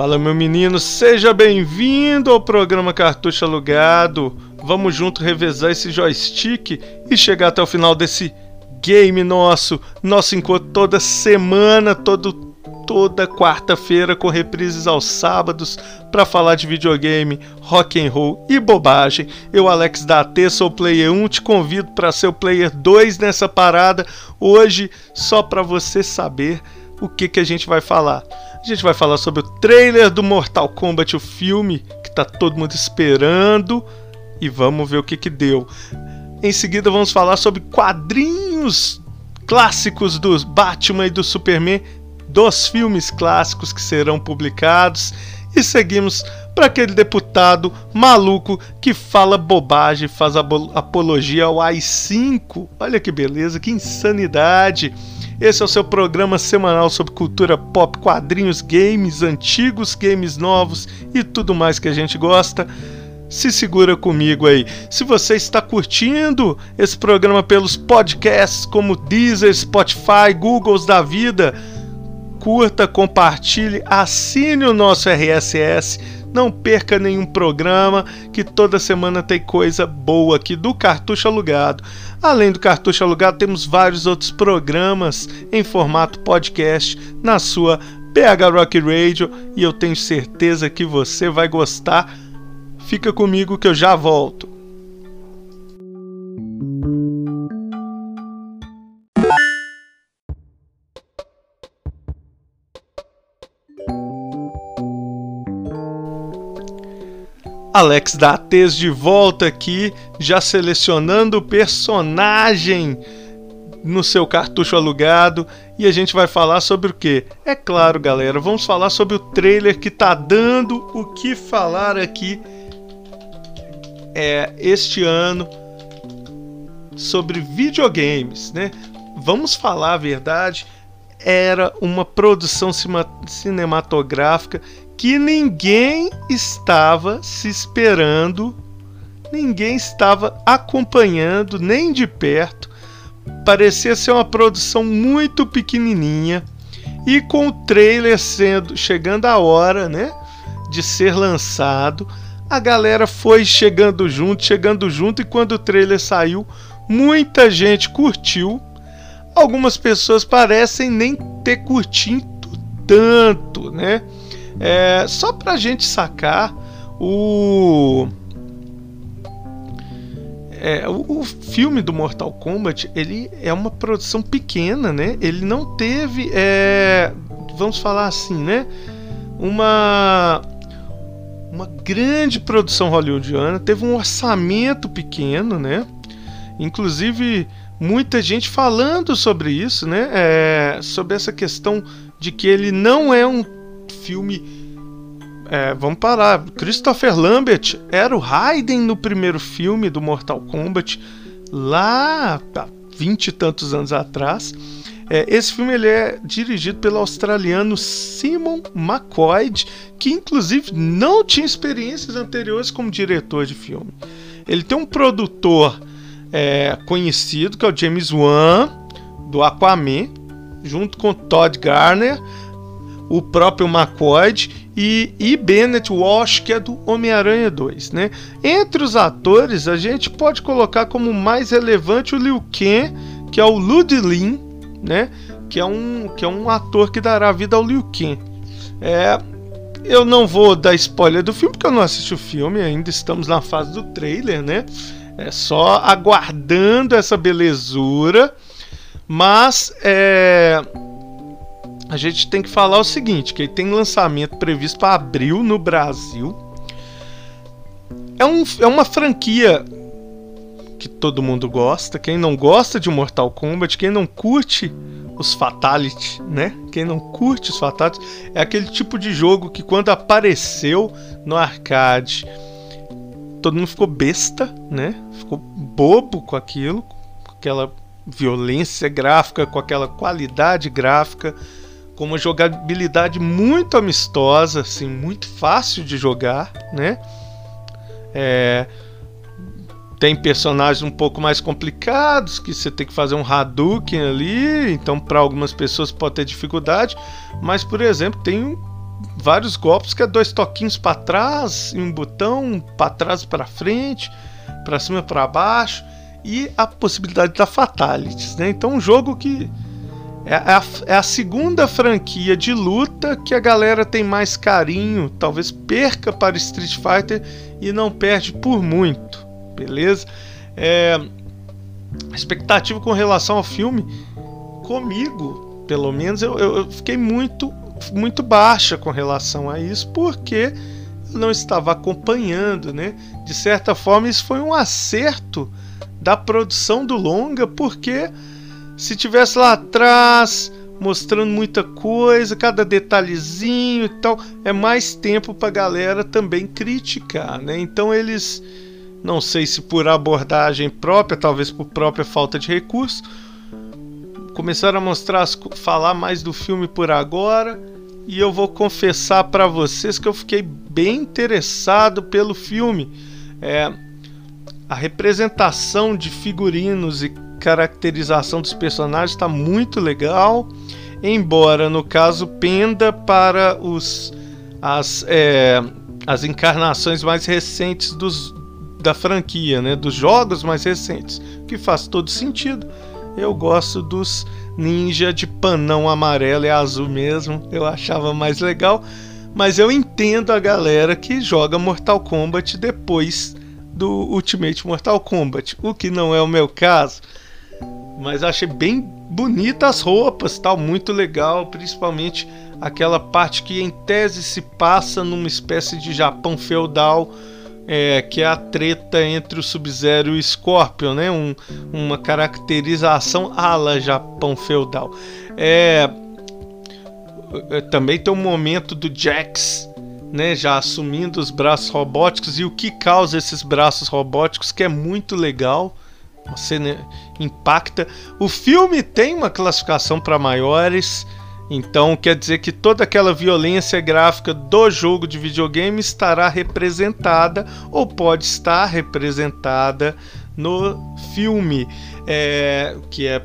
Fala meu menino, seja bem-vindo ao programa Cartucho Alugado. Vamos junto revezar esse joystick e chegar até o final desse game nosso. Nosso encontro toda semana, todo toda quarta-feira com reprises aos sábados para falar de videogame, rock and roll e bobagem. Eu, Alex da AT, sou player 1, te convido para ser o player 2 nessa parada hoje, só para você saber o que que a gente vai falar. A gente vai falar sobre o trailer do Mortal Kombat, o filme que tá todo mundo esperando e vamos ver o que que deu. Em seguida vamos falar sobre quadrinhos clássicos dos Batman e do Superman dos filmes clássicos que serão publicados e seguimos para aquele deputado maluco que fala bobagem, faz apologia ao AI-5. Olha que beleza, que insanidade! Esse é o seu programa semanal sobre cultura pop, quadrinhos, games antigos, games novos e tudo mais que a gente gosta. Se segura comigo aí. Se você está curtindo esse programa pelos podcasts como Deezer, Spotify, Googles da vida, curta, compartilhe, assine o nosso RSS. Não perca nenhum programa, que toda semana tem coisa boa aqui do Cartucho Alugado. Além do Cartucho Alugado, temos vários outros programas em formato podcast na sua PH Rock Radio e eu tenho certeza que você vai gostar. Fica comigo que eu já volto. Alex Dates de volta aqui, já selecionando o personagem no seu cartucho alugado e a gente vai falar sobre o que? É claro, galera, vamos falar sobre o trailer que tá dando o que falar aqui é este ano sobre videogames, né? Vamos falar a verdade, era uma produção cinematográfica que ninguém estava se esperando, ninguém estava acompanhando nem de perto. Parecia ser uma produção muito pequenininha e com o trailer sendo chegando a hora, né, de ser lançado, a galera foi chegando junto, chegando junto e quando o trailer saiu, muita gente curtiu. Algumas pessoas parecem nem ter curtido tanto, né? É, só pra gente sacar o. É, o, o, filme do Mortal Kombat ele é uma produção pequena, né? Ele não teve, é, vamos falar assim, né? Uma uma grande produção hollywoodiana, teve um orçamento pequeno, né? Inclusive muita gente falando sobre isso, né? É, sobre essa questão de que ele não é um filme. É, vamos parar. Christopher Lambert era o Raiden no primeiro filme do Mortal Kombat, lá há vinte e tantos anos atrás. É, esse filme ele é dirigido pelo australiano Simon McCoy, que inclusive não tinha experiências anteriores como diretor de filme. Ele tem um produtor é, conhecido que é o James Wan do Aquaman, junto com Todd Garner o próprio McCoy e, e Bennett Walsh, que é do Homem-Aranha 2. Né? Entre os atores, a gente pode colocar como mais relevante o Liu Kang, que é o Ludlin, né? que, é um, que é um ator que dará vida ao Liu Kang. É, eu não vou dar spoiler do filme, porque eu não assisti o filme, ainda estamos na fase do trailer, né? É só aguardando essa belezura. Mas é, a gente tem que falar o seguinte, que tem lançamento previsto para abril no Brasil. É, um, é uma franquia que todo mundo gosta. Quem não gosta de Mortal Kombat, quem não curte os Fatality, né? Quem não curte os Fatality, é aquele tipo de jogo que quando apareceu no arcade, todo mundo ficou besta, né? Ficou bobo com aquilo, com aquela violência gráfica, com aquela qualidade gráfica com uma jogabilidade muito amistosa, assim, muito fácil de jogar, né? É, tem personagens um pouco mais complicados que você tem que fazer um Hadouken ali, então para algumas pessoas pode ter dificuldade, mas por exemplo tem vários golpes que é dois toquinhos para trás e um botão para trás para frente, para cima para baixo e a possibilidade da fatalities, né? Então um jogo que é a, é a, segunda franquia de luta que a galera tem mais carinho, talvez perca para Street Fighter e não perde por muito, beleza? É, expectativa com relação ao filme, comigo, pelo menos, eu, eu fiquei muito, muito baixa com relação a isso, porque eu não estava acompanhando, né? De certa forma, isso foi um acerto da produção do longa, porque se tivesse lá atrás mostrando muita coisa, cada detalhezinho e tal, é mais tempo para galera também criticar, né? Então eles não sei se por abordagem própria, talvez por própria falta de recurso, começaram a mostrar, falar mais do filme por agora, e eu vou confessar para vocês que eu fiquei bem interessado pelo filme. É, a representação de figurinos e caracterização dos personagens está muito legal, embora no caso penda para os as, é, as encarnações mais recentes dos, da franquia, né, dos jogos mais recentes, que faz todo sentido. Eu gosto dos ninja de panão amarelo e azul mesmo, eu achava mais legal, mas eu entendo a galera que joga Mortal Kombat depois do Ultimate Mortal Kombat, o que não é o meu caso. Mas achei bem bonita as roupas, tal, muito legal, principalmente aquela parte que em tese se passa numa espécie de Japão feudal, é, que é a treta entre o Sub-Zero e o Scorpion, né? Um, uma caracterização ala Japão feudal. É, é, também tem um momento do Jax, né? Já assumindo os braços robóticos e o que causa esses braços robóticos, que é muito legal. Você né, impacta. O filme tem uma classificação para maiores, então quer dizer que toda aquela violência gráfica do jogo de videogame estará representada ou pode estar representada no filme, é, que é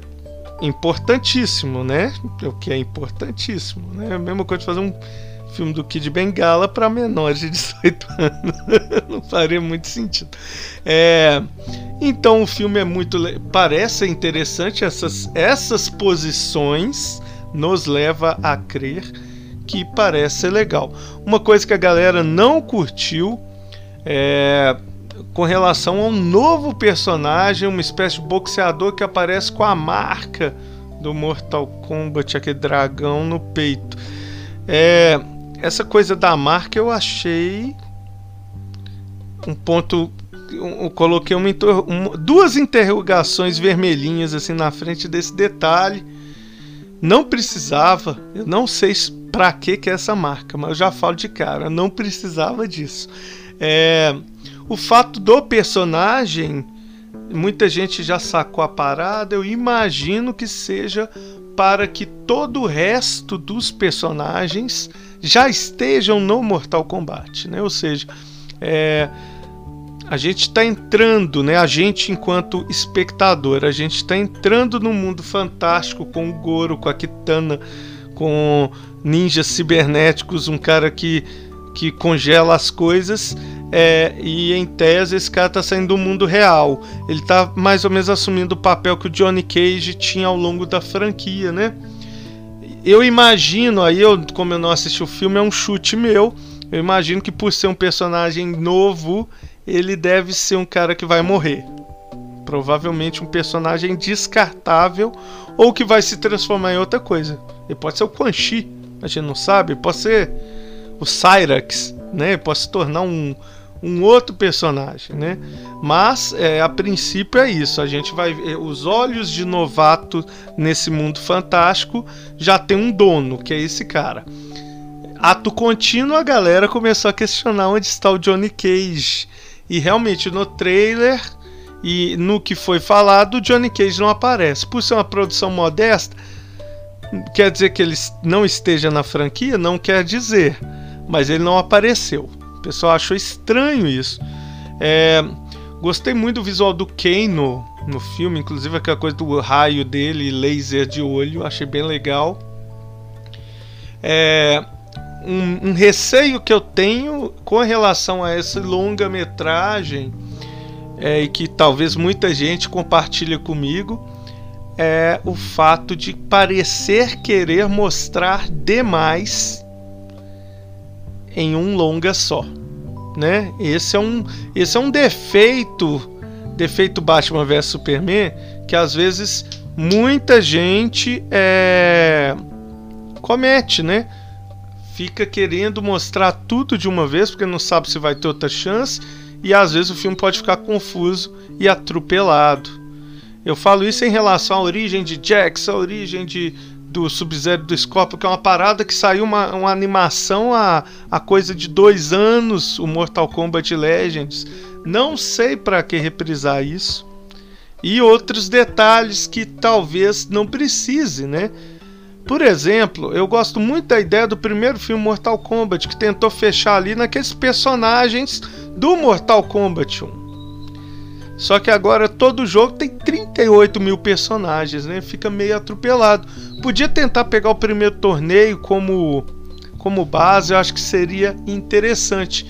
importantíssimo, né? O que é importantíssimo, né? É a mesma coisa de fazer um filme do Kid Bengala para menores de 18 anos. Não faria muito sentido. É, então o filme é muito. Parece interessante, essas, essas posições nos leva a crer que parece ser legal. Uma coisa que a galera não curtiu é com relação a um novo personagem, uma espécie de boxeador que aparece com a marca do Mortal Kombat, aquele dragão no peito. É, essa coisa da marca eu achei um ponto. Eu coloquei uma, uma, duas interrogações vermelhinhas assim na frente desse detalhe. Não precisava, eu não sei para que que é essa marca, mas eu já falo de cara, não precisava disso. É, o fato do personagem, muita gente já sacou a parada, eu imagino que seja para que todo o resto dos personagens já estejam no Mortal Kombat, né? Ou seja, é, a gente está entrando, né? A gente enquanto espectador, a gente está entrando no mundo fantástico com o Goro, com a Kitana, com ninjas cibernéticos, um cara que que congela as coisas é, e em tese esse cara está saindo do mundo real. Ele está mais ou menos assumindo o papel que o Johnny Cage tinha ao longo da franquia, né? Eu imagino, aí eu, como eu não assisti o filme, é um chute meu. Eu imagino que por ser um personagem novo, ele deve ser um cara que vai morrer. Provavelmente um personagem descartável ou que vai se transformar em outra coisa. Ele pode ser o Quan Chi, a gente não sabe. Pode ser o Cyrax, né? Ele pode se tornar um, um outro personagem, né? Mas é, a princípio é isso. A gente vai ver os olhos de novato nesse mundo fantástico já tem um dono, que é esse cara. Ato contínuo, a galera começou a questionar onde está o Johnny Cage. E realmente no trailer e no que foi falado, o Johnny Cage não aparece. Por ser uma produção modesta, quer dizer que ele não esteja na franquia? Não quer dizer. Mas ele não apareceu pessoal achou estranho isso. É, gostei muito do visual do Kano no filme, inclusive aquela coisa do raio dele, laser de olho, achei bem legal. É, um, um, receio que eu tenho com relação a essa longa-metragem é, e que talvez muita gente compartilhe comigo é o fato de parecer querer mostrar demais em um longa só, né? Esse é um, esse é um defeito, defeito Batman vs Superman, que às vezes muita gente é, comete, né? Fica querendo mostrar tudo de uma vez porque não sabe se vai ter outra chance e às vezes o filme pode ficar confuso e atropelado. Eu falo isso em relação à origem de Jax, a origem de, do Sub-Zero do Scorpio, que é uma parada que saiu uma, uma animação há, há coisa de dois anos, o Mortal Kombat Legends. Não sei para que reprisar isso. E outros detalhes que talvez não precise, né? Por exemplo, eu gosto muito da ideia do primeiro filme Mortal Kombat, que tentou fechar ali naqueles personagens do Mortal Kombat 1. Só que agora todo jogo tem 38 mil personagens, né? Fica meio atropelado. Podia tentar pegar o primeiro torneio como, como base, eu acho que seria interessante.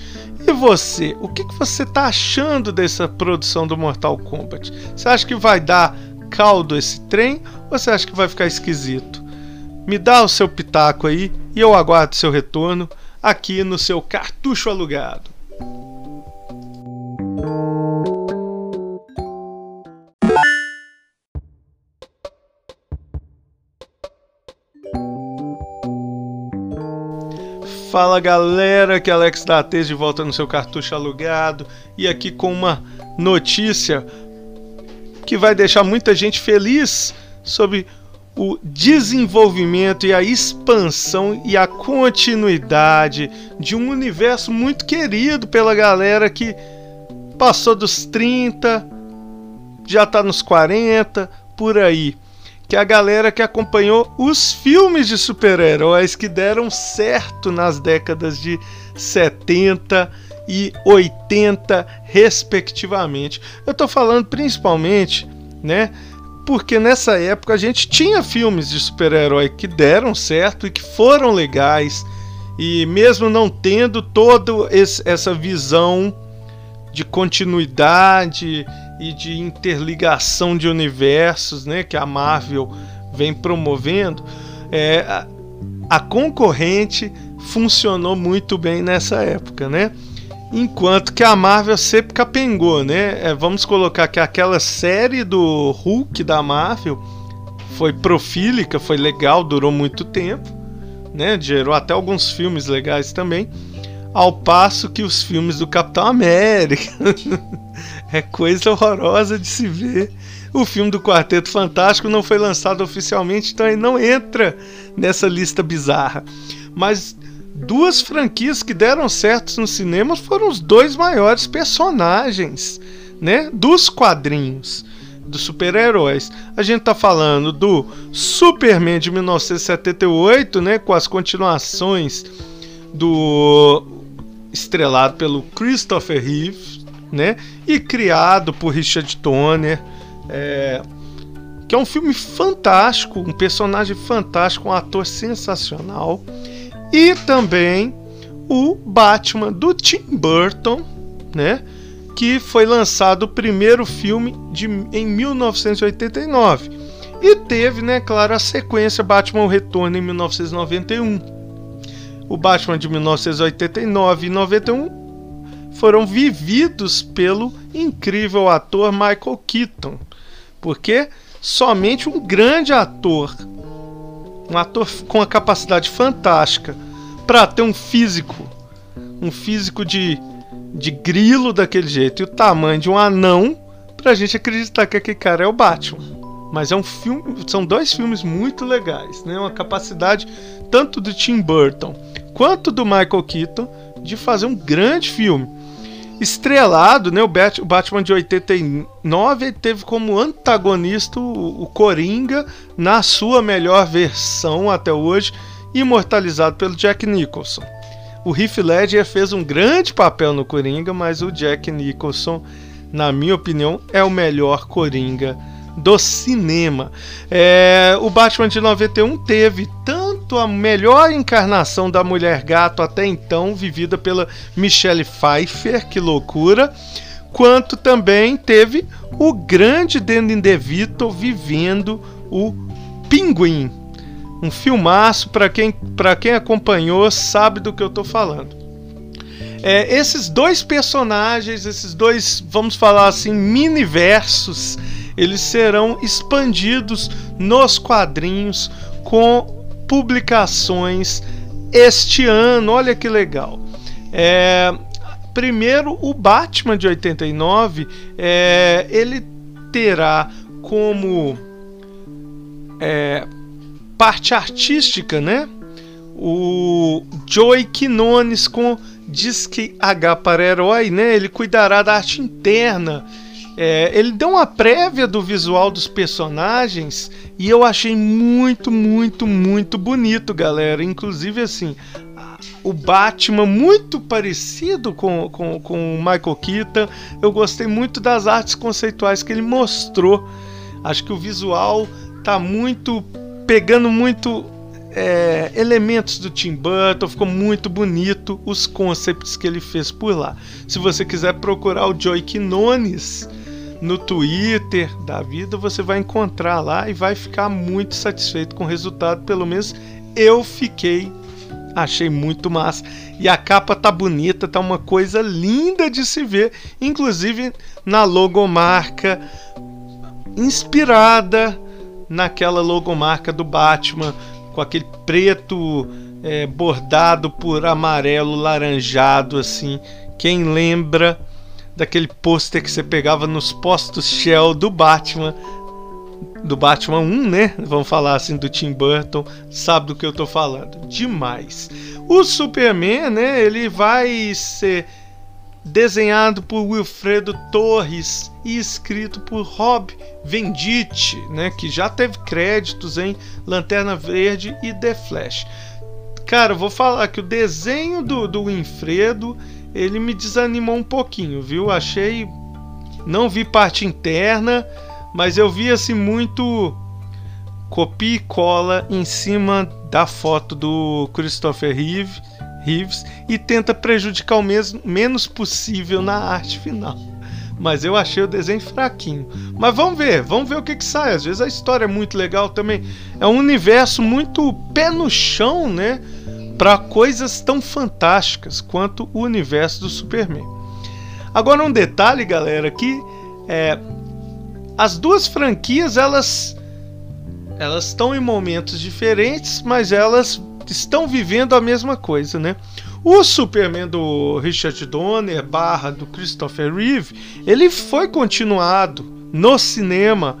E você, o que, que você está achando dessa produção do Mortal Kombat? Você acha que vai dar caldo esse trem ou você acha que vai ficar esquisito? Me dá o seu pitaco aí e eu aguardo seu retorno aqui no seu cartucho alugado. Fala galera, que é Alex da de volta no seu cartucho alugado. E aqui com uma notícia que vai deixar muita gente feliz sobre o desenvolvimento e a expansão e a continuidade de um universo muito querido pela galera que passou dos 30, já está nos 40, por aí que é a galera que acompanhou os filmes de super-heróis que deram certo nas décadas de 70 e 80, respectivamente. Eu estou falando principalmente, né? Porque nessa época a gente tinha filmes de super-herói que deram certo e que foram legais, e mesmo não tendo toda essa visão de continuidade e de interligação de universos, né, que a Marvel vem promovendo, é, a, concorrente funcionou muito bem nessa época, né? Enquanto que a Marvel sempre capengou, né? É, vamos colocar que aquela série do Hulk da Marvel foi profílica, foi legal, durou muito tempo, né? Gerou até alguns filmes legais também. Ao passo que os filmes do Capitão América é coisa horrorosa de se ver. O filme do Quarteto Fantástico não foi lançado oficialmente, então ele não entra nessa lista bizarra. Mas duas franquias que deram certo nos cinemas foram os dois maiores personagens, né, dos quadrinhos dos super-heróis. A gente tá falando do Superman de 1978, né, com as continuações do estrelado pelo Christopher Reeve, né? E criado por Richard Donner, é, que é um filme fantástico, um personagem fantástico, um ator sensacional. E também o Batman do Tim Burton, né? Que foi lançado o primeiro filme de, em 1989. E teve, né, claro, a sequência Batman Retorno em 1991 o Batman de 1989 e 91 foram vividos pelo incrível ator Michael Keaton, porque somente um grande ator, um ator com a capacidade fantástica para ter um físico, um físico de, de grilo daquele jeito e o tamanho de um anão, para a gente acreditar que aquele cara é o Batman. Mas é um filme, são dois filmes muito legais, né? Uma capacidade tanto do Tim Burton quanto do Michael Keaton de fazer um grande filme. Estrelado, né, o, Batman de 89 teve como antagonista o Coringa na sua melhor versão até hoje, imortalizado pelo Jack Nicholson. O Heath Ledger fez um grande papel no Coringa, mas o Jack Nicholson, na minha opinião, é o melhor Coringa do cinema. É, o Batman de 91 teve tanto a melhor encarnação da mulher gato até então, vivida pela Michelle Pfeiffer, que loucura, quanto também teve o grande Danny DeVito vivendo o Pinguim. Um filmaço, para quem, quem acompanhou sabe do que eu estou falando. É, esses dois personagens, esses dois, vamos falar assim, mini-versos, eles serão expandidos nos quadrinhos com publicações este ano. Olha que legal. É, primeiro, o Batman de 89, é, ele terá como é, parte artística, né? O Joey Quinones com Disque H para Herói, né? Ele cuidará da arte interna é, ele deu uma prévia do visual dos personagens e eu achei muito, muito, muito bonito, galera. Inclusive, assim, o Batman muito parecido com, com, com o Michael Keaton. Eu gostei muito das artes conceituais que ele mostrou. Acho que o visual tá muito pegando muito é, elementos do Tim Burton, ficou muito bonito os concepts que ele fez por lá. Se você quiser procurar o Joey Quinones, no Twitter da vida, você vai encontrar lá e vai ficar muito satisfeito com o resultado. Pelo menos eu fiquei. Achei muito massa. E a capa tá bonita, tá uma coisa linda de se ver. Inclusive na logomarca inspirada naquela logomarca do Batman, com aquele preto é, bordado por amarelo laranjado, assim. Quem lembra daquele pôster que você pegava nos postos Shell do Batman. Do Batman 1, né? Vamos falar assim do Tim Burton, sabe do que eu tô falando. Demais. O Superman, né? Ele vai ser desenhado por Wilfredo Torres e escrito por Rob Venditti, né, que já teve créditos em Lanterna Verde e The Flash. Cara, eu vou falar que o desenho do, do Wilfredo ele me desanimou um pouquinho, viu? Achei. Não vi parte interna, mas eu vi assim muito copia e cola em cima da foto do Christopher Reeve, Reeves e tenta prejudicar o mesmo, menos possível na arte final. Mas eu achei o desenho fraquinho. Mas vamos ver, vamos ver o que, que sai. Às vezes a história é muito legal também. É um universo muito pé no chão, né? para coisas tão fantásticas quanto o universo do Superman. Agora um detalhe, galera, que é, as duas franquias elas elas estão em momentos diferentes, mas elas estão vivendo a mesma coisa, né? O Superman do Richard Donner barra do Christopher Reeve, ele foi continuado no cinema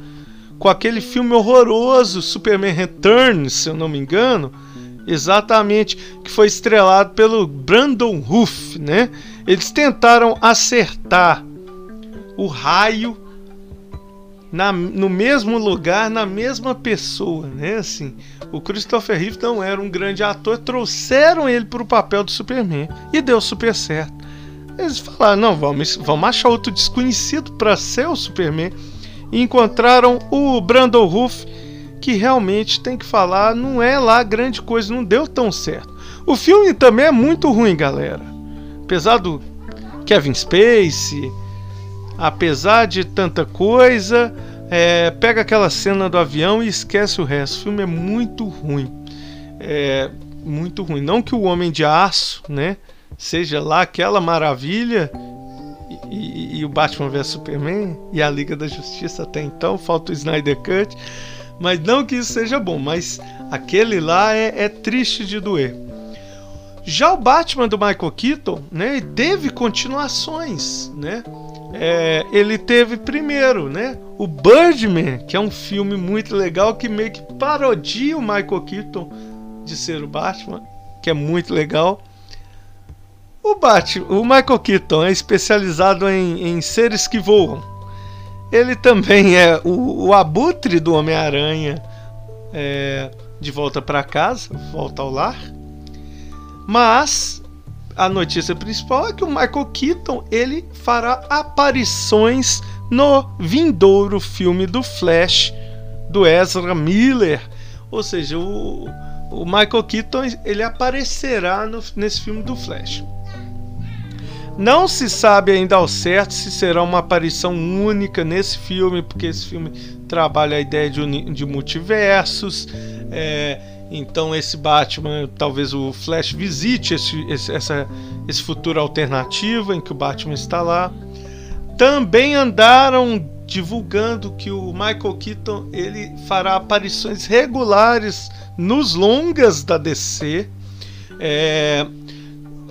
com aquele filme horroroso Superman Returns, se eu não me engano, Exatamente, que foi estrelado pelo Brandon Ruff, né? Eles tentaram acertar o raio na, no mesmo lugar, na mesma pessoa, né? Assim, o Christopher Reeve não era um grande ator, trouxeram ele para o papel do Superman e deu super certo. Eles falaram: não, vamos, vamos achar outro desconhecido para ser o Superman. E encontraram o Brandon Ruff que realmente tem que falar, não é lá grande coisa, não deu tão certo. O filme também é muito ruim, galera. Apesar do Kevin Spacey, apesar de tanta coisa, é, pega aquela cena do avião e esquece o resto. O filme é muito ruim. É muito ruim. Não que o Homem de Aço, né, seja lá aquela maravilha e, e, e o Batman vs Superman e a Liga da Justiça até então, falta o Snyder Cut. Mas não que isso seja bom, mas aquele lá é, é triste de doer. Já o Batman do Michael Keaton, né, teve continuações, né? É, ele teve primeiro, né, o Birdman, que é um filme muito legal que meio que parodia o Michael Keaton de ser o Batman, que é muito legal. O Batman, o Michael Keaton é especializado em, em seres que voam. Ele também é o, o abutre do Homem-Aranha é, de volta para casa, volta ao lar. Mas a notícia principal é que o Michael Keaton ele fará aparições no vindouro filme do Flash do Ezra Miller. Ou seja, o, o Michael Keaton ele aparecerá no, nesse filme do Flash. Não se sabe ainda ao certo se será uma aparição única nesse filme, porque esse filme trabalha a ideia de, de multiversos. É, então esse Batman, talvez o Flash visite esse, esse, essa, esse futuro alternativo em que o Batman está lá. Também andaram divulgando que o Michael Keaton ele fará aparições regulares nos longas da DC, é,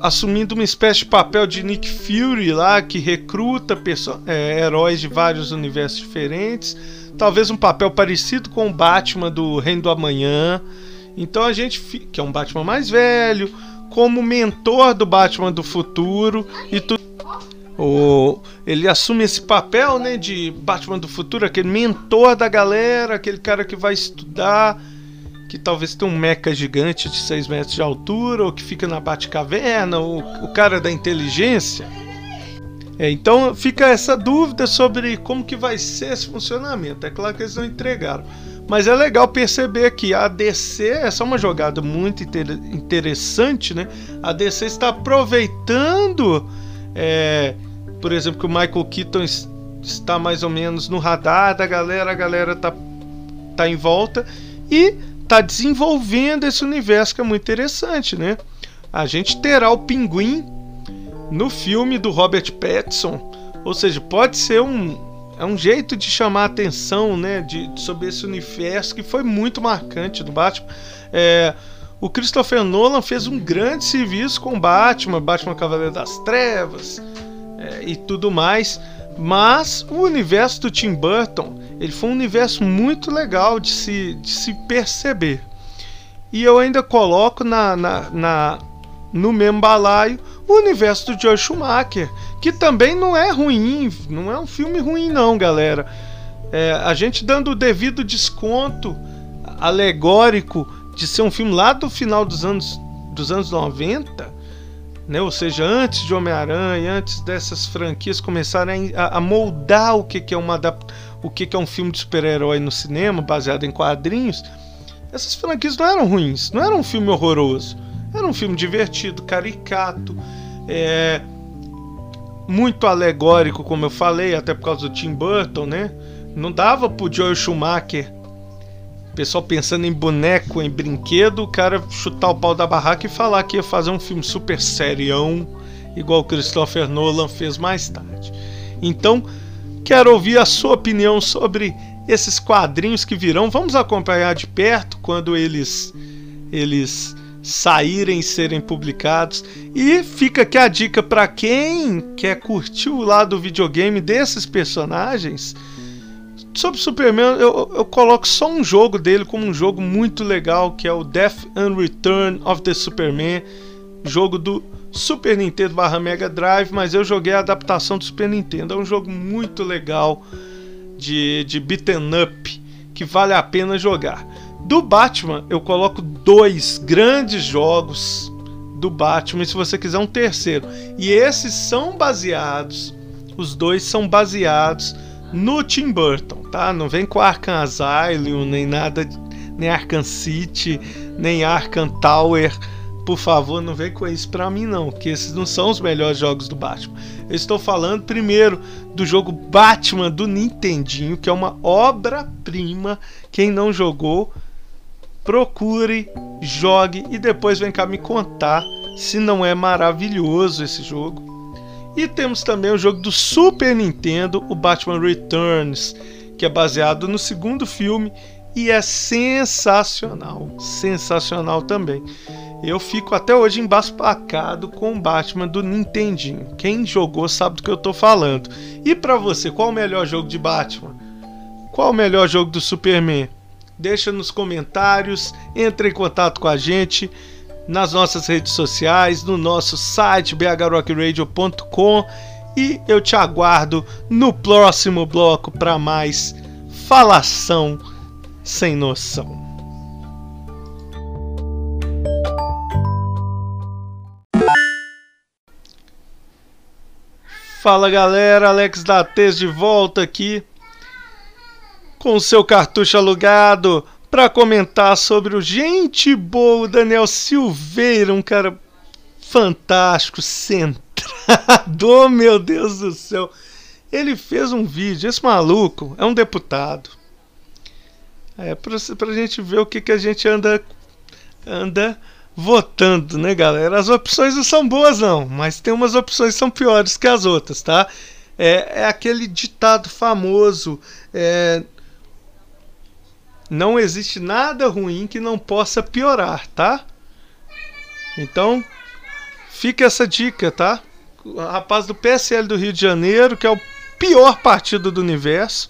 assumindo uma espécie de papel de Nick Fury lá, que recruta é, heróis de vários universos diferentes, talvez um papel parecido com o Batman do Reino do Amanhã. Então a gente, que é um Batman mais velho, como mentor do Batman do futuro e tudo. O, ele assume esse papel né, de Batman do futuro, aquele mentor da galera, aquele cara que vai estudar, que talvez tenha um mecha gigante de 6 metros de altura, ou que fica na Batcaverna, ou o cara da inteligência. É, então fica essa dúvida sobre como que vai ser esse funcionamento. É claro que eles não entregaram. Mas é legal perceber que a DC, é uma jogada muito interessante, né? A DC está aproveitando, é, por exemplo, que o Michael Keaton está mais ou menos no radar da galera, a galera tá, tá em volta e tá desenvolvendo esse universo que é muito interessante, né? A gente terá o Pinguim no filme do Robert Pattinson, ou seja, pode ser um, é um jeito de chamar a atenção, né, de, sobre esse universo que foi muito marcante do Batman. É, o Christopher Nolan fez um grande serviço com Batman, Batman Cavaleiro das Trevas é, e tudo mais. Mas o universo do Tim Burton ele foi um universo muito legal de se, de se perceber. E eu ainda coloco na, na, na no mesmo balaio o universo do George Schumacher, que também não é ruim, não é um filme ruim não, galera. É, a gente dando o devido desconto alegórico de ser um filme lá do final dos anos, dos anos 90, né? ou seja, antes de Homem-Aranha, antes dessas franquias começarem a, a moldar o que, que é uma o que, que é um filme de super-herói no cinema, baseado em quadrinhos, essas franquias não eram ruins, não era um filme horroroso. Era um filme divertido, caricato, é, muito alegórico, como eu falei, até por causa do Tim Burton, né? Não dava pro Joel Schumacher, pessoal pensando em boneco, em brinquedo, o cara chutar o pau da barraca e falar que ia fazer um filme super serião, igual o Christopher Nolan fez mais tarde. Então, quero ouvir a sua opinião sobre esses quadrinhos que virão. Vamos acompanhar de perto quando eles eles saírem serem publicados. E fica aqui a dica para quem quer curtir o lado do videogame desses personagens. Sobre Superman, eu, eu coloco só um jogo dele como um jogo muito legal, que é o Death and Return of the Superman, jogo do Super Nintendo barra Mega Drive, mas eu joguei a adaptação do Super Nintendo. É um jogo muito legal de, de beaten up que vale a pena jogar. Do Batman, eu coloco dois grandes jogos do Batman, e se você quiser um terceiro. E esses são baseados, os dois são baseados no Tim Burton, tá? Não vem com Arkham Asylum, nem nada, nem Arkham City, nem Arkham Tower. Por favor, não vem com isso pra mim não, que esses não são os melhores jogos do Batman. Eu estou falando primeiro do jogo Batman do Nintendinho, que é uma obra-prima. Quem não jogou, procure, jogue e depois vem cá me contar se não é maravilhoso esse jogo. E temos também o jogo do Super Nintendo, o Batman Returns, que é baseado no segundo filme e é sensacional, sensacional também. Eu fico até hoje embasbacado com o Batman do Nintendinho. Quem jogou sabe do que eu tô falando. E para você, qual o melhor jogo de Batman? Qual o melhor jogo do Superman? Deixa nos comentários, entre em contato com a gente nas nossas redes sociais, no nosso site bhrockradio.com e eu te aguardo no próximo bloco para mais falação sem noção. Fala galera, Alex da de volta aqui com seu cartucho alugado para comentar sobre o gente boa Daniel Silveira, um cara fantástico, centrado, oh, meu Deus do céu. Ele fez um vídeo, esse maluco é um deputado. É pra, pra gente ver o que, que a gente anda anda votando, né, galera? As opções não são boas, não, mas tem umas opções que são piores que as outras, tá? É, é aquele ditado famoso: é, não existe nada ruim que não possa piorar, tá? Então, fica essa dica, tá? O rapaz do PSL do Rio de Janeiro, que é o pior partido do universo,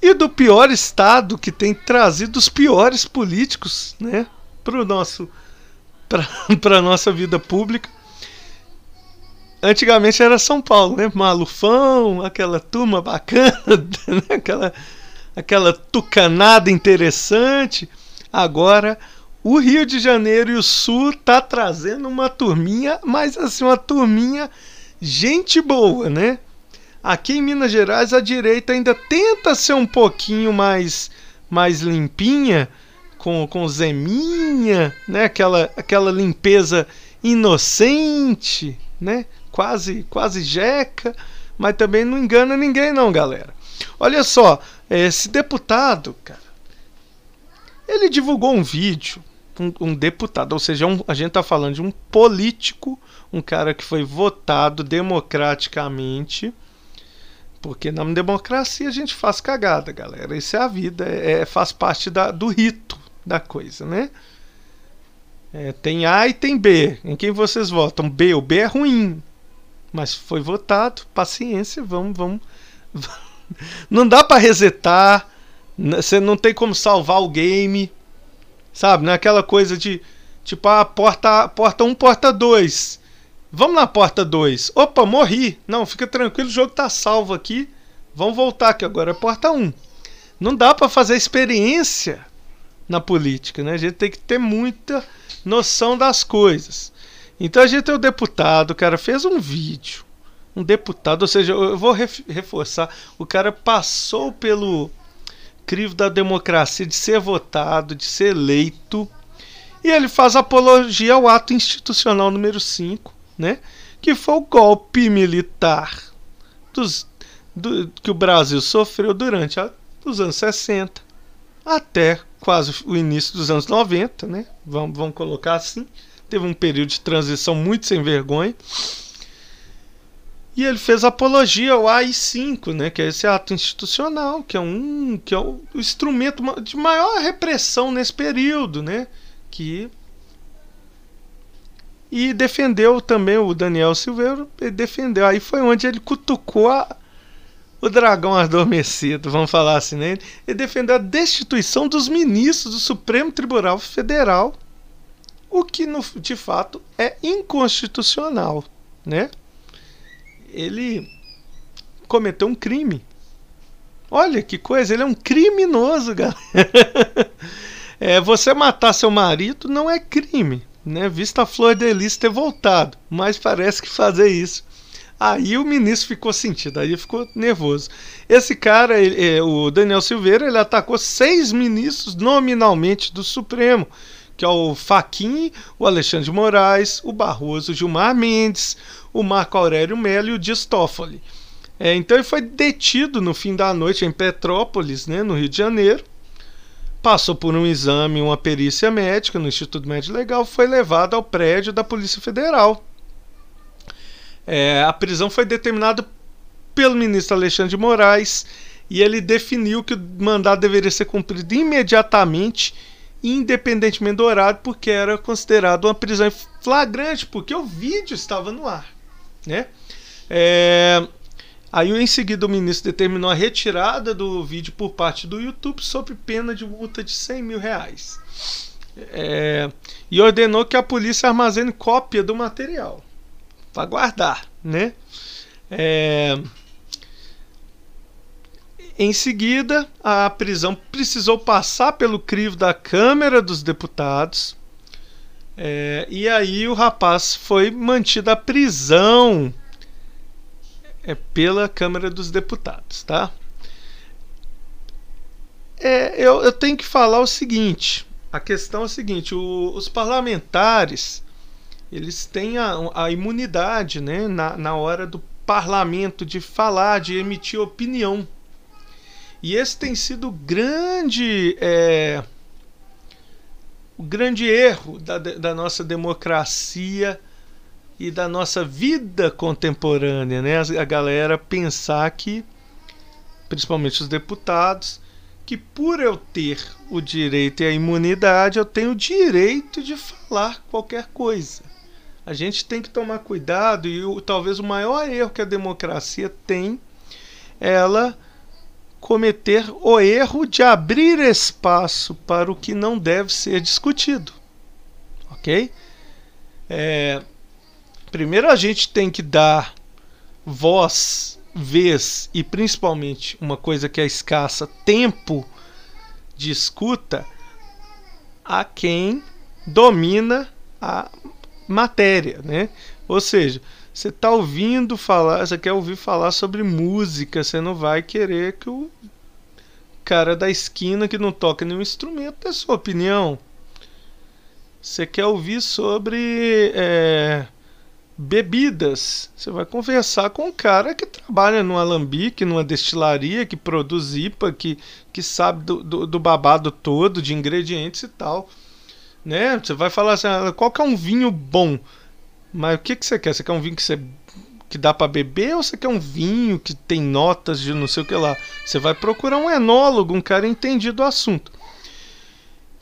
e do pior estado que tem trazido os piores políticos, né? para nosso para nossa vida pública. Antigamente era São Paulo, né? Malufão, aquela turma bacana, né? aquela aquela tucanada interessante. Agora o Rio de Janeiro e o Sul tá trazendo uma turminha, mas assim uma turminha gente boa, né? Aqui em Minas Gerais a direita ainda tenta ser um pouquinho mais mais limpinha, com, com Zeminha, né? Aquela, aquela limpeza inocente, né? Quase, quase jeca, mas também não engana ninguém não, galera. Olha só, esse deputado, cara, ele divulgou um vídeo, um, um deputado, ou seja, um, a gente tá falando de um político, um cara que foi votado democraticamente, porque na democracia a gente faz cagada, galera. Isso é a vida, é, faz parte da, do rito da coisa, né? É, tem A e tem B. Em quem vocês votam? B. O B é ruim. Mas foi votado. Paciência, vamos, vamos. Não dá para resetar. Você não tem como salvar o game. Sabe? Não é aquela coisa de. Tipo, a ah, porta, porta 1, porta 2. Vamos na porta 2. Opa, morri. Não, fica tranquilo, o jogo tá salvo aqui. Vamos voltar que agora é porta 1. Não dá para fazer experiência na política, né? A gente tem que ter muita noção das coisas. Então a gente tem o deputado, o cara fez um vídeo, um deputado, ou seja, eu vou reforçar, o cara passou pelo crivo da democracia de ser votado, de ser eleito, e ele faz apologia ao ato institucional número 5, né? Que foi o golpe militar dos, do, que o Brasil sofreu durante a, os anos 60 até quase o início dos anos 90, né? Vamos, vamos colocar assim. Teve um período de transição muito sem vergonha. E ele fez apologia ao AI-5, né, que é esse ato institucional, que é um que é o instrumento de maior repressão nesse período, né, que e defendeu também o Daniel Silveira, ele defendeu. Aí foi onde ele cutucou a, o dragão adormecido, vamos falar assim, né? Ele defendeu a destituição dos ministros do Supremo Tribunal Federal, o que no, de fato é inconstitucional, né? Ele cometeu um crime. Olha que coisa, ele é um criminoso, galera. é, você matar seu marido não é crime, né? Vista a Flor de Lis ter voltado, mas parece que fazer isso Aí o ministro ficou sentido, aí ficou nervoso. Esse cara, ele, é, o Daniel Silveira, ele atacou seis ministros nominalmente do Supremo, que é o Faquim, o Alexandre de Moraes, o Barroso, o Gilmar Mendes, o Marco Aurélio Melo e o Dias Toffoli. É, então ele foi detido no fim da noite em Petrópolis, né, no Rio de Janeiro. Passou por um exame, uma perícia médica no Instituto Médico Legal, foi levado ao prédio da Polícia Federal é, a prisão foi determinada pelo ministro Alexandre de Moraes e ele definiu que o mandado deveria ser cumprido imediatamente, independentemente do horário, porque era considerado uma prisão flagrante, porque o vídeo estava no ar. Né? É, aí, em seguida, o ministro determinou a retirada do vídeo por parte do YouTube sob pena de multa de 100 mil reais. É, e ordenou que a polícia armazene cópia do material para guardar, né? É... Em seguida, a prisão precisou passar pelo crivo da Câmara dos Deputados. É... e aí o rapaz foi mantido à prisão é, pela Câmara dos Deputados, tá? é, eu, eu tenho que falar o seguinte: a questão é a seguinte, o, os parlamentares eles têm a, a imunidade né, na, na hora do parlamento de falar, de emitir opinião. E esse tem sido grande, é, o grande erro da, da nossa democracia e da nossa vida contemporânea, né? A galera pensar que, principalmente os deputados, que por eu ter o direito e a imunidade, eu tenho o direito de falar qualquer coisa. A gente tem que tomar cuidado e o, talvez o maior erro que a democracia tem, ela cometer o erro de abrir espaço para o que não deve ser discutido, ok? É, primeiro a gente tem que dar voz vez e principalmente uma coisa que é escassa, tempo de escuta a quem domina a matéria, né? Ou seja, você está ouvindo falar, você quer ouvir falar sobre música, você não vai querer que o cara da esquina que não toca nenhum instrumento dê sua opinião. Você quer ouvir sobre é, bebidas. Você vai conversar com um cara que trabalha num alambique, numa destilaria, que produz IPA, que, que sabe do, do, do babado todo, de ingredientes e tal. Né? Você vai falar assim, ah, qual que é um vinho bom? Mas o que, que você quer? Você quer um vinho que, você, que dá para beber ou você quer um vinho que tem notas de não sei o que lá? Você vai procurar um enólogo, um cara entendido do assunto.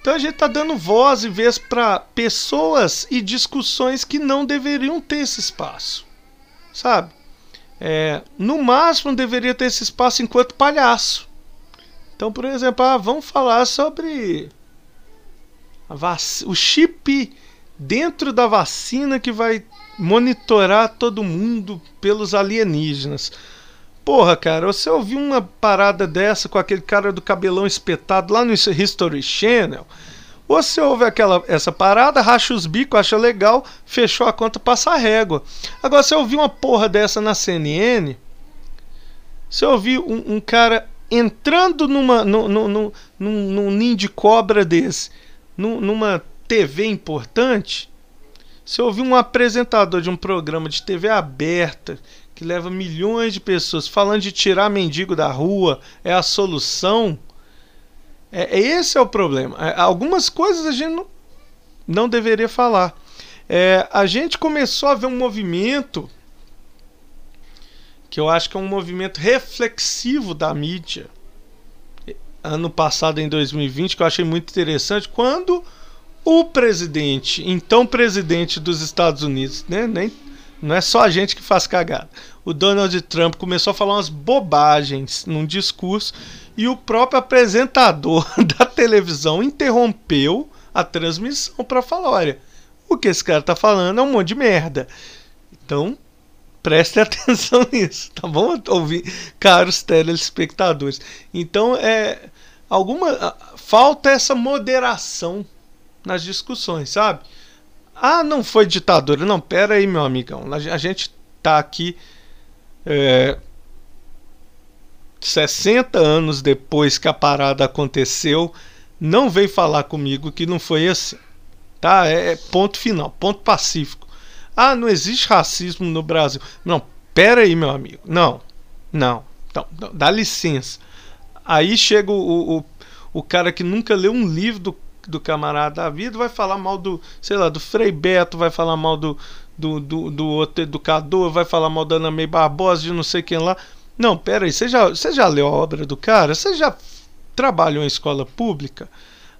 Então a gente está dando voz e vez para pessoas e discussões que não deveriam ter esse espaço, sabe? É, no máximo deveria ter esse espaço enquanto palhaço. Então, por exemplo, ah, vamos falar sobre o chip dentro da vacina que vai monitorar todo mundo pelos alienígenas. Porra, cara, você ouviu uma parada dessa com aquele cara do cabelão espetado lá no History Channel? Você ouve aquela, essa parada, racha os bicos, acha legal, fechou a conta, passa a régua. Agora, você ouviu uma porra dessa na CNN? Você ouviu um, um cara entrando numa, num, num, num, num ninho de cobra desse, numa TV importante? Você ouviu um apresentador de um programa de TV aberta que leva milhões de pessoas falando de tirar mendigo da rua é a solução. É, é esse é o problema. É, algumas coisas a gente não, não deveria falar. É, a gente começou a ver um movimento que eu acho que é um movimento reflexivo da mídia. Ano passado, em 2020, que eu achei muito interessante, quando o presidente, então presidente dos Estados Unidos, né, nem não é só a gente que faz cagada. O Donald Trump começou a falar umas bobagens num discurso e o próprio apresentador da televisão interrompeu a transmissão para falar: olha, o que esse cara tá falando é um monte de merda. Então, preste atenção nisso, tá bom? Ouvir, caros telespectadores. Então, é alguma falta essa moderação nas discussões, sabe? Ah, não foi ditadura. Não, pera aí, meu amigão. A gente tá aqui é, 60 anos depois que a parada aconteceu. Não veio falar comigo que não foi assim. Tá? É, é ponto final, ponto pacífico. Ah, não existe racismo no Brasil. Não, pera aí, meu amigo. Não, não. Então, dá licença. Aí chega o, o, o cara que nunca leu um livro do do camarada da vida, vai falar mal do, sei lá, do Frei Beto, vai falar mal do, do, do, do outro educador, vai falar mal da Ana May Barbosa, de não sei quem lá. Não, pera aí, você já, você já leu a obra do cara? Você já trabalhou em escola pública?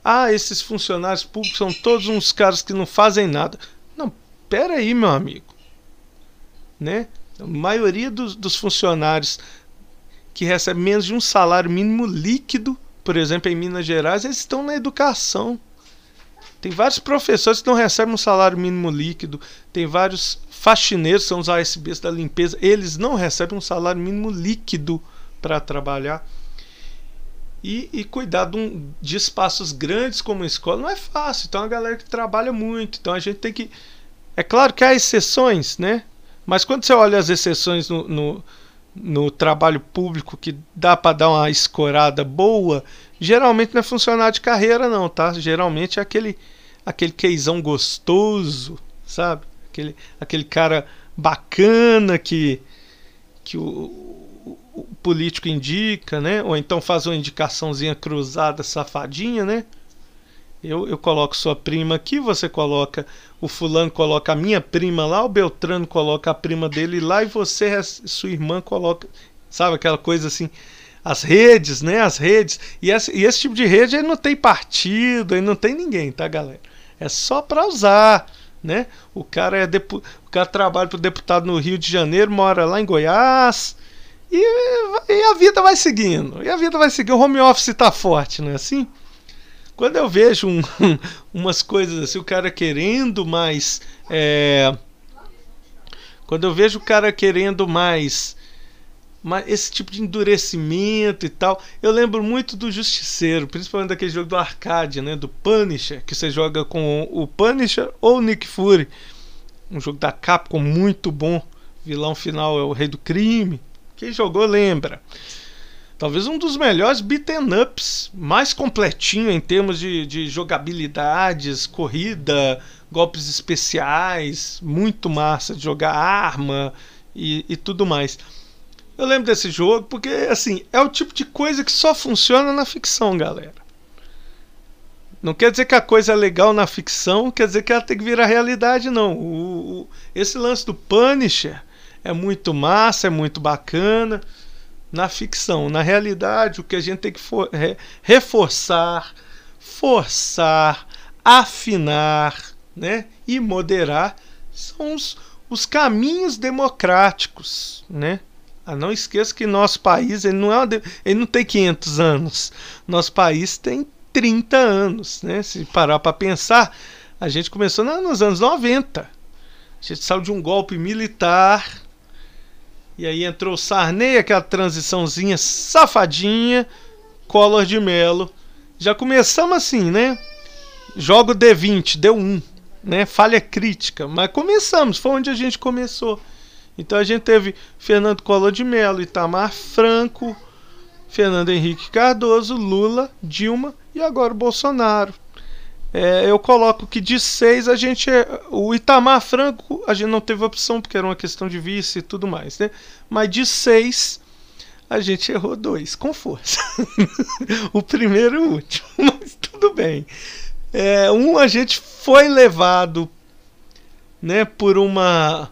Ah, esses funcionários públicos são todos uns caras que não fazem nada. Não, pera aí, meu amigo. Né? A maioria dos, dos funcionários que recebem menos de um salário mínimo líquido por exemplo, em Minas Gerais, eles estão na educação. Tem vários professores que não recebem um salário mínimo líquido. Tem vários faxineiros, são os ASBs da limpeza, eles não recebem um salário mínimo líquido para trabalhar. E, e cuidar de, um, de, espaços grandes como a escola não é fácil. Então, a galera que trabalha muito. Então, a gente tem que. É claro que há exceções, né? Mas quando você olha as exceções no, no no trabalho público que dá para dar uma escorada boa Geralmente não é funcionário de carreira, não, tá? Geralmente é aquele, aquele queizão gostoso, sabe? Aquele, aquele cara bacana que, que o, o, político indica, né? Ou então faz uma indicaçãozinha cruzada, safadinha, né? Eu, eu coloco sua prima aqui, você coloca. O fulano coloca a minha prima lá, o Beltrano coloca a prima dele lá e você, sua irmã, coloca. Sabe aquela coisa assim? As redes, né? As redes. E esse, e esse tipo de rede ele não tem partido, ele não tem ninguém, tá, galera? É só para usar. Né? O cara é depu... o cara trabalha para o deputado no Rio de Janeiro, mora lá em Goiás e, e a vida vai seguindo. E a vida vai seguindo. O home office está forte, não é assim? Quando eu vejo um, umas coisas assim, o cara querendo mais. É, quando eu vejo o cara querendo mais, mais. Esse tipo de endurecimento e tal. Eu lembro muito do Justiceiro, principalmente daquele jogo do arcade, né? Do Punisher, que você joga com o Punisher ou o Nick Fury. Um jogo da Capcom muito bom. Vilão final é o Rei do Crime. Quem jogou lembra talvez um dos melhores beaten ups, mais completinho em termos de, de jogabilidades, corrida, golpes especiais, muito massa de jogar arma e, e tudo mais. Eu lembro desse jogo porque, assim, é o tipo de coisa que só funciona na ficção, galera. Não quer dizer que a coisa é legal na ficção, quer dizer que ela tem que virar realidade, não. O, o, esse lance do Punisher é muito massa, é muito bacana na ficção. Na realidade, o que a gente tem que for, é, reforçar, forçar, afinar né, e moderar são os, os caminhos democráticos. Né? Ah, não esqueça que nosso país ele não, é uma, ele não tem 500 anos. Nosso país tem 30 anos. Né? Se parar para pensar, a gente começou nos anos 90. A gente saiu de um golpe militar e aí entrou o Sarney, aquela transiçãozinha safadinha, Collor de Melo. Já começamos assim, né? Jogo D20, deu 1, né? Falha crítica, mas começamos, foi onde a gente começou. Então a gente teve Fernando Collor de Melo, Itamar Franco, Fernando Henrique Cardoso, Lula, Dilma e agora o Bolsonaro. É, eu coloco que de seis a gente. É, o Itamar Franco a gente não teve opção porque era uma questão de vice e tudo mais, né? Mas de seis a gente errou dois, com força. o primeiro e o último, mas tudo bem. É, um a gente foi levado né, por uma,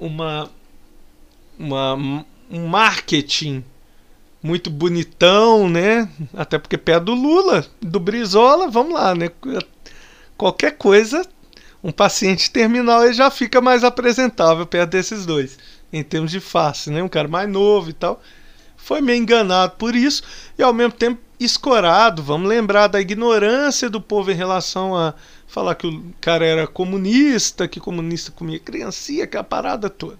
uma, uma um marketing muito bonitão, né? Até porque pé do Lula, do Brizola, vamos lá, né? Qualquer coisa, um paciente terminal ele já fica mais apresentável perto desses dois, em termos de face, né? Um cara mais novo e tal. Foi meio enganado por isso e ao mesmo tempo escorado. Vamos lembrar da ignorância do povo em relação a falar que o cara era comunista, que comunista comia criancinha, aquela parada toda.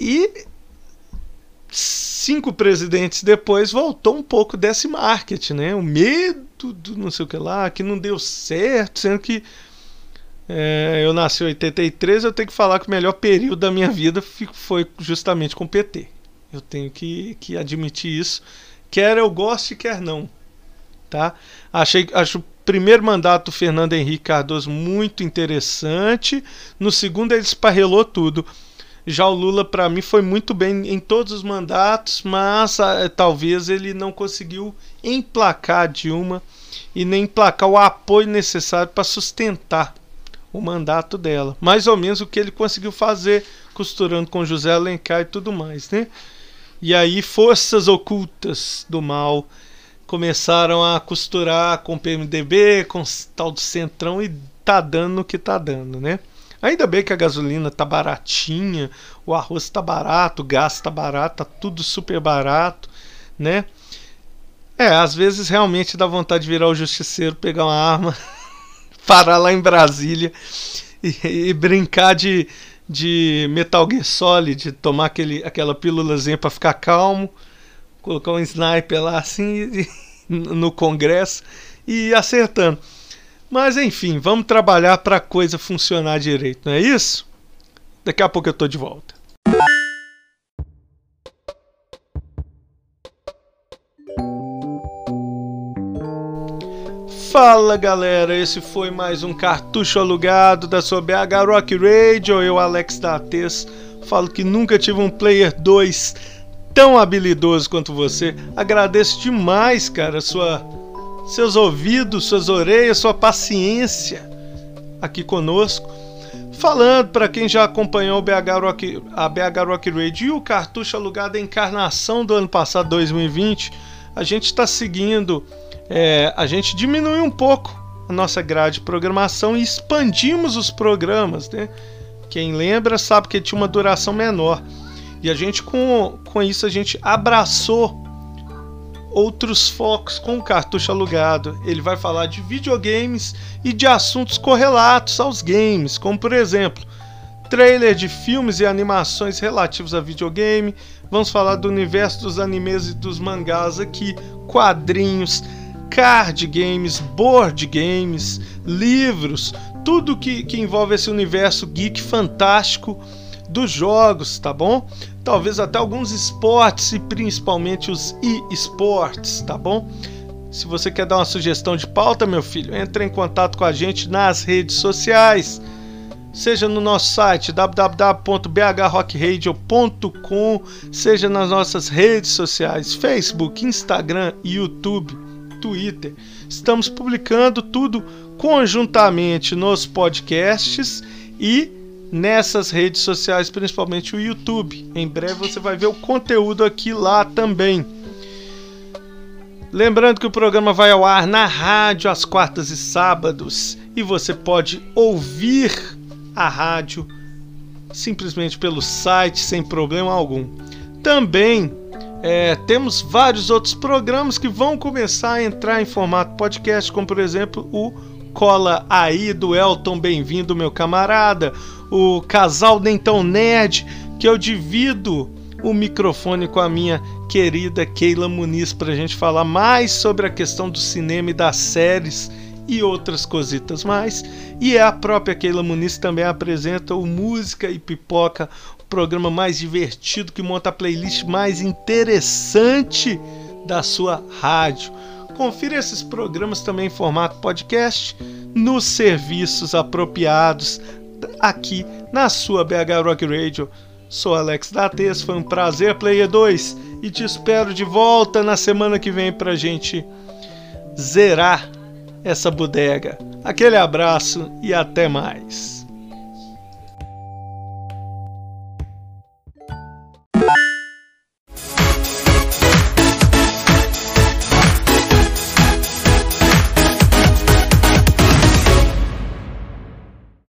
E cinco presidentes depois voltou um pouco desse marketing, né? O medo do não sei o que lá, que não deu certo, sendo que é, eu nasci em 83, eu tenho que falar que o melhor período da minha vida foi justamente com o PT. Eu tenho que, que admitir isso, quer eu goste, quer não. Tá? Achei, acho o primeiro mandato do Fernando Henrique Cardoso muito interessante. No segundo, ele esparrelou tudo. Já o Lula, para mim, foi muito bem em todos os mandatos, mas ah, talvez ele não conseguiu emplacar Dilma e nem emplacar o apoio necessário para sustentar o mandato dela. Mais ou menos o que ele conseguiu fazer, costurando com José Alencar e tudo mais, né? E aí forças ocultas do mal começaram a costurar com o PMDB, com o tal do Centrão e tá dando o que tá dando, né? Ainda bem que a gasolina tá baratinha, o arroz tá barato, o gás tá barato, tá tudo super barato, né? É, às vezes realmente dá vontade de virar o justiceiro, pegar uma arma, parar lá em Brasília e, e brincar de, de Metal Gear Solid, tomar aquele, aquela pílulazinha para ficar calmo, colocar um sniper lá assim no Congresso e acertando. Mas enfim, vamos trabalhar para a coisa funcionar direito, não é isso? Daqui a pouco eu tô de volta. Fala galera, esse foi mais um cartucho alugado da sua BH Rock Radio. Eu, Alex Dates, falo que nunca tive um Player 2 tão habilidoso quanto você. Agradeço demais, cara, sua, seus ouvidos, suas orelhas, sua paciência aqui conosco. Falando para quem já acompanhou BH a BH Rock Radio e o cartucho alugado Encarnação do ano passado, 2020, a gente está seguindo é, a gente diminui um pouco a nossa grade de programação e expandimos os programas, né? Quem lembra sabe que tinha uma duração menor. E a gente com, com isso a gente abraçou outros focos com cartucho alugado. Ele vai falar de videogames e de assuntos correlatos aos games, como por exemplo, trailer de filmes e animações relativos a videogame. Vamos falar do universo dos animes e dos mangás aqui, quadrinhos, card games, board games, livros, tudo que, que envolve esse universo geek fantástico dos jogos, tá bom? Talvez até alguns esportes e principalmente os e-sports, tá bom? Se você quer dar uma sugestão de pauta, meu filho, entre em contato com a gente nas redes sociais. Seja no nosso site www.bhrockradio.com, seja nas nossas redes sociais, Facebook, Instagram YouTube. Twitter. Estamos publicando tudo conjuntamente nos podcasts e nessas redes sociais, principalmente o YouTube. Em breve você vai ver o conteúdo aqui lá também. Lembrando que o programa vai ao ar na rádio às quartas e sábados e você pode ouvir a rádio simplesmente pelo site sem problema algum. Também é, temos vários outros programas que vão começar a entrar em formato podcast, como por exemplo o Cola Aí do Elton, bem-vindo, meu camarada. O Casal Dentão Nerd, que eu divido o microfone com a minha querida Keila Muniz para a gente falar mais sobre a questão do cinema e das séries e outras cositas mais. E é a própria Keila Muniz também apresenta o Música e Pipoca, programa mais divertido que monta a playlist mais interessante da sua rádio. Confira esses programas também em formato podcast nos serviços apropriados aqui na sua BH Rock Radio. Sou Alex Dates, foi um prazer, Player 2, e te espero de volta na semana que vem pra gente zerar essa bodega. Aquele abraço e até mais.